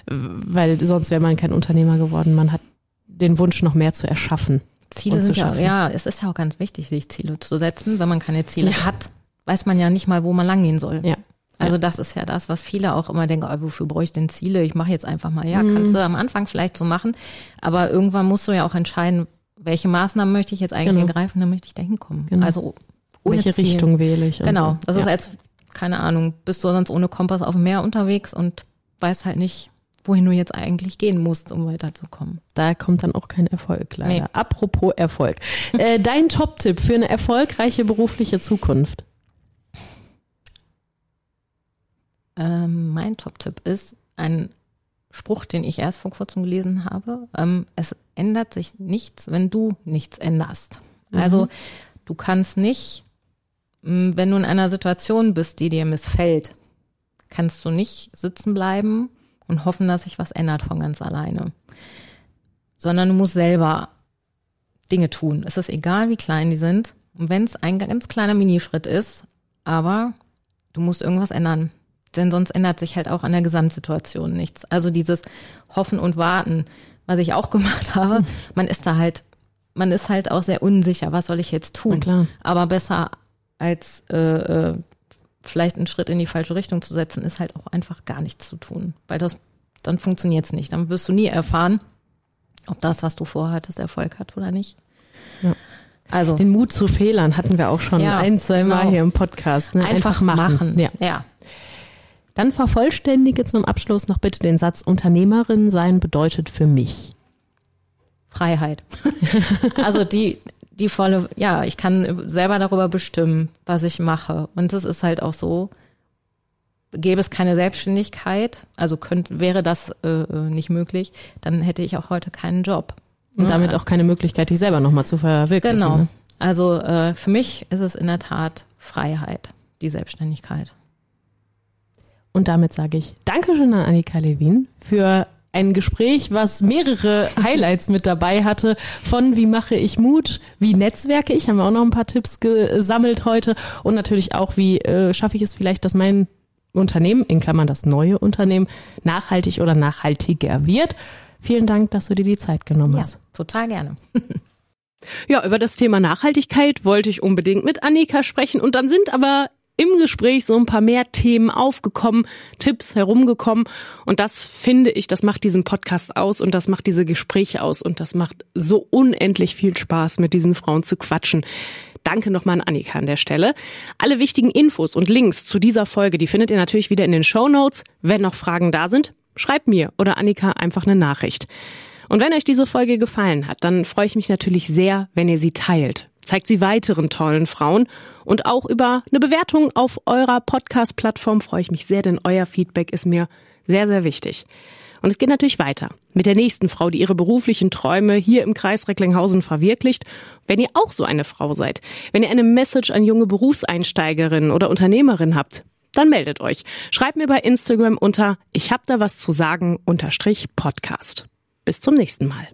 S2: weil sonst wäre man kein Unternehmer geworden. Man hat den Wunsch, noch mehr zu erschaffen.
S3: Ziele sind ja, ja, es ist ja auch ganz wichtig, sich Ziele zu setzen. Wenn man keine Ziele ja. hat, weiß man ja nicht mal, wo man langgehen soll. Ja. Also das ist ja das, was viele auch immer denken, oh, wofür brauche ich denn Ziele? Ich mache jetzt einfach mal. Ja, mhm. kannst du am Anfang vielleicht so machen, aber irgendwann musst du ja auch entscheiden, welche Maßnahmen möchte ich jetzt eigentlich genau. ergreifen, dann möchte ich da hinkommen. Genau. Also
S2: welche Ziel. Richtung wähle ich?
S3: Genau, so. das ja. ist als, keine Ahnung, bist du sonst ohne Kompass auf dem Meer unterwegs und weißt halt nicht, wohin du jetzt eigentlich gehen musst, um weiterzukommen.
S2: Da kommt dann auch kein Erfolg, leider. Nee. Apropos Erfolg. äh, dein Top-Tipp für eine erfolgreiche berufliche Zukunft?
S3: Ähm, mein Top-Tipp ist ein Spruch, den ich erst vor kurzem gelesen habe. Ähm, es ändert sich nichts, wenn du nichts änderst. Mhm. Also du kannst nicht, wenn du in einer Situation bist, die dir missfällt, kannst du nicht sitzen bleiben und hoffen, dass sich was ändert von ganz alleine. Sondern du musst selber Dinge tun. Es ist egal, wie klein die sind. Und wenn es ein ganz kleiner Minischritt ist, aber du musst irgendwas ändern. Denn sonst ändert sich halt auch an der Gesamtsituation nichts. Also dieses Hoffen und Warten, was ich auch gemacht habe, man ist da halt, man ist halt auch sehr unsicher, was soll ich jetzt tun?
S2: klar.
S3: Aber besser als äh, äh, vielleicht einen Schritt in die falsche Richtung zu setzen, ist halt auch einfach gar nichts zu tun. Weil das, dann funktioniert es nicht. Dann wirst du nie erfahren, ob das, was du vorhattest, Erfolg hat oder nicht.
S2: Ja. Also den Mut zu Fehlern hatten wir auch schon ja, ein, zwei Mal genau. hier im Podcast.
S3: Ne? Einfach, Einfach, machen. machen.
S2: Ja. ja. Dann vervollständige zum Abschluss noch bitte den Satz, Unternehmerin sein bedeutet für mich.
S3: Freiheit. also die, die volle, ja, ich kann selber darüber bestimmen, was ich mache. Und es ist halt auch so, gäbe es keine Selbstständigkeit, also könnte, wäre das äh, nicht möglich, dann hätte ich auch heute keinen Job.
S2: Und damit auch keine Möglichkeit, dich selber nochmal zu verwirklichen.
S3: Genau. Ne? Also äh, für mich ist es in der Tat Freiheit, die Selbstständigkeit.
S2: Und damit sage ich Dankeschön an Annika Levin für ein Gespräch, was mehrere Highlights mit dabei hatte, von wie mache ich Mut, wie netzwerke ich, haben wir auch noch ein paar Tipps gesammelt heute und natürlich auch, wie äh, schaffe ich es vielleicht, dass mein Unternehmen, in Klammern das neue Unternehmen, nachhaltig oder nachhaltiger wird. Vielen Dank, dass du dir die Zeit genommen hast.
S3: Ja, total gerne.
S2: Ja, über das Thema Nachhaltigkeit wollte ich unbedingt mit Annika sprechen und dann sind aber im Gespräch so ein paar mehr Themen aufgekommen, Tipps herumgekommen. Und das finde ich, das macht diesen Podcast aus und das macht diese Gespräche aus und das macht so unendlich viel Spaß, mit diesen Frauen zu quatschen. Danke nochmal an Annika an der Stelle. Alle wichtigen Infos und Links zu dieser Folge, die findet ihr natürlich wieder in den Show Notes. Wenn noch Fragen da sind, schreibt mir oder Annika einfach eine Nachricht. Und wenn euch diese Folge gefallen hat, dann freue ich mich natürlich sehr, wenn ihr sie teilt. Zeigt sie weiteren tollen Frauen und auch über eine Bewertung auf eurer Podcast-Plattform freue ich mich sehr, denn euer Feedback ist mir sehr, sehr wichtig. Und es geht natürlich weiter mit der nächsten Frau, die ihre beruflichen Träume hier im Kreis Recklinghausen verwirklicht. Wenn ihr auch so eine Frau seid, wenn ihr eine Message an junge Berufseinsteigerinnen oder Unternehmerinnen habt, dann meldet euch. Schreibt mir bei Instagram unter Ich hab da was zu sagen unterstrich Podcast. Bis zum nächsten Mal.